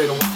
excellent.